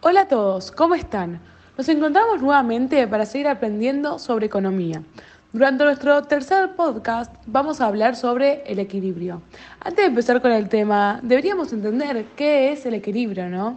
Hola a todos, ¿cómo están? Nos encontramos nuevamente para seguir aprendiendo sobre economía. Durante nuestro tercer podcast vamos a hablar sobre el equilibrio. Antes de empezar con el tema, deberíamos entender qué es el equilibrio, ¿no?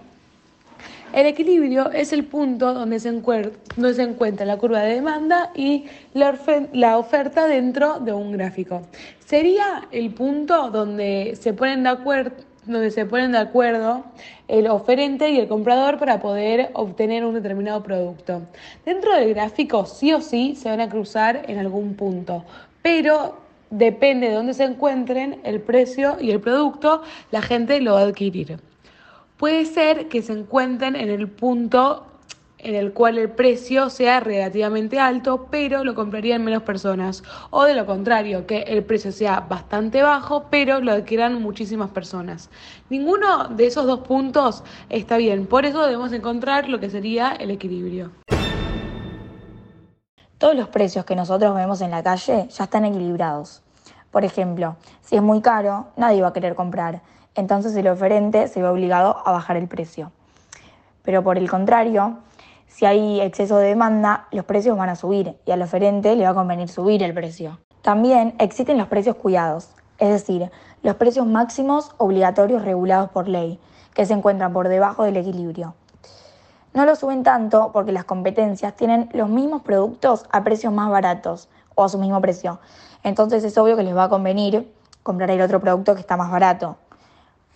El equilibrio es el punto donde se, donde encuentra la curva de demanda y la oferta dentro de un gráfico. Sería el punto donde se ponen de acuerdo donde se ponen de acuerdo el oferente y el comprador para poder obtener un determinado producto. Dentro del gráfico sí o sí se van a cruzar en algún punto, pero depende de dónde se encuentren el precio y el producto, la gente lo va a adquirir. Puede ser que se encuentren en el punto en el cual el precio sea relativamente alto, pero lo comprarían menos personas. O de lo contrario, que el precio sea bastante bajo, pero lo adquieran muchísimas personas. Ninguno de esos dos puntos está bien, por eso debemos encontrar lo que sería el equilibrio. Todos los precios que nosotros vemos en la calle ya están equilibrados. Por ejemplo, si es muy caro, nadie va a querer comprar, entonces el oferente se ve obligado a bajar el precio. Pero por el contrario, si hay exceso de demanda, los precios van a subir y al oferente le va a convenir subir el precio. También existen los precios cuidados, es decir, los precios máximos obligatorios regulados por ley, que se encuentran por debajo del equilibrio. No lo suben tanto porque las competencias tienen los mismos productos a precios más baratos o a su mismo precio. Entonces es obvio que les va a convenir comprar el otro producto que está más barato.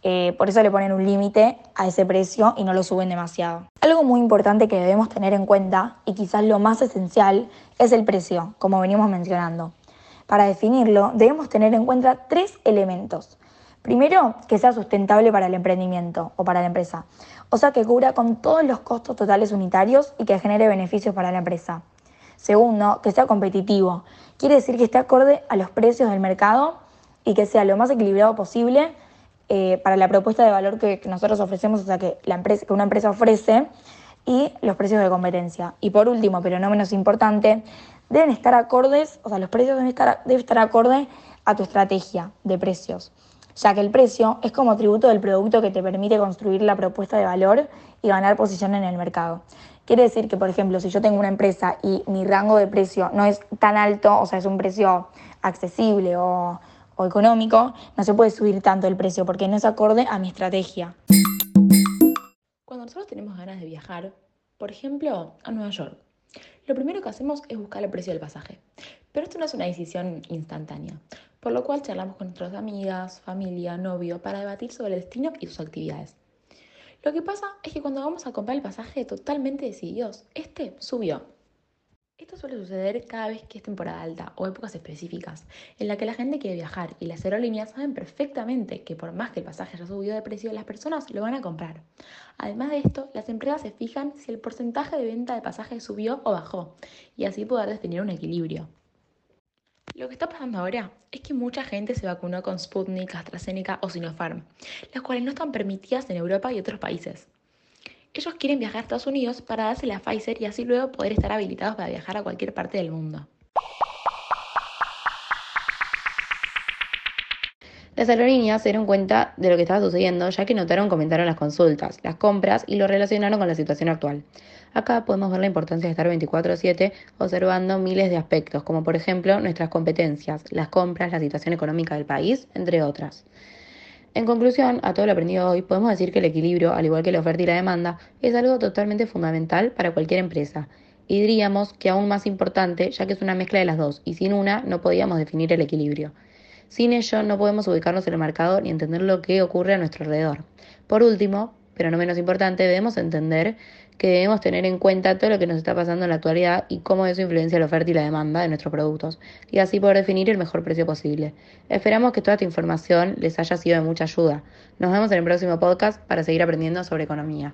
Eh, por eso le ponen un límite a ese precio y no lo suben demasiado. Algo muy importante que debemos tener en cuenta, y quizás lo más esencial, es el precio, como venimos mencionando. Para definirlo, debemos tener en cuenta tres elementos. Primero, que sea sustentable para el emprendimiento o para la empresa, o sea, que cubra con todos los costos totales unitarios y que genere beneficios para la empresa. Segundo, que sea competitivo, quiere decir que esté acorde a los precios del mercado y que sea lo más equilibrado posible eh, para la propuesta de valor que, nosotros ofrecemos, o sea, que, la empresa, que una empresa ofrece, y los precios de competencia. Y por último, pero no menos importante, deben estar acordes, o sea, los precios deben estar, deben estar acorde a tu estrategia de precios, ya que el precio es como tributo del producto que te permite construir la propuesta de valor y ganar posición en el mercado. Quiere decir que, por ejemplo, si yo tengo una empresa y mi rango de precio no es tan alto, o sea, es un precio accesible o o económico, no se puede subir tanto el precio porque no es acorde a mi estrategia. Cuando nosotros tenemos ganas de viajar, por ejemplo, a Nueva York, lo primero que hacemos es buscar el precio del pasaje. Pero esto no es una decisión instantánea, por lo cual charlamos con nuestras amigas, familia, novio, para debatir sobre el destino y sus actividades. Lo que pasa es que cuando vamos a comprar el pasaje totalmente decididos, este subió. Esto suele suceder cada vez que es temporada alta o épocas específicas, en la que la gente quiere viajar y las aerolíneas saben perfectamente que por más que el pasaje haya subido de precio, las personas lo van a comprar. Además de esto, las empresas se fijan si el porcentaje de venta de pasajes subió o bajó, y así poder definir un equilibrio. Lo que está pasando ahora es que mucha gente se vacunó con Sputnik, AstraZeneca o Sinopharm, las cuales no están permitidas en Europa y otros países. Ellos quieren viajar a Estados Unidos para darse la Pfizer y así luego poder estar habilitados para viajar a cualquier parte del mundo. Las aerolíneas se dieron cuenta de lo que estaba sucediendo ya que notaron comentaron las consultas, las compras y lo relacionaron con la situación actual. Acá podemos ver la importancia de estar 24/7 observando miles de aspectos, como por ejemplo nuestras competencias, las compras, la situación económica del país, entre otras. En conclusión, a todo lo aprendido hoy, podemos decir que el equilibrio, al igual que la oferta y la demanda, es algo totalmente fundamental para cualquier empresa. Y diríamos que aún más importante, ya que es una mezcla de las dos, y sin una no podíamos definir el equilibrio. Sin ello no podemos ubicarnos en el mercado ni entender lo que ocurre a nuestro alrededor. Por último, pero no menos importante, debemos entender que debemos tener en cuenta todo lo que nos está pasando en la actualidad y cómo eso influencia la oferta y la demanda de nuestros productos, y así poder definir el mejor precio posible. Esperamos que toda esta información les haya sido de mucha ayuda. Nos vemos en el próximo podcast para seguir aprendiendo sobre economía.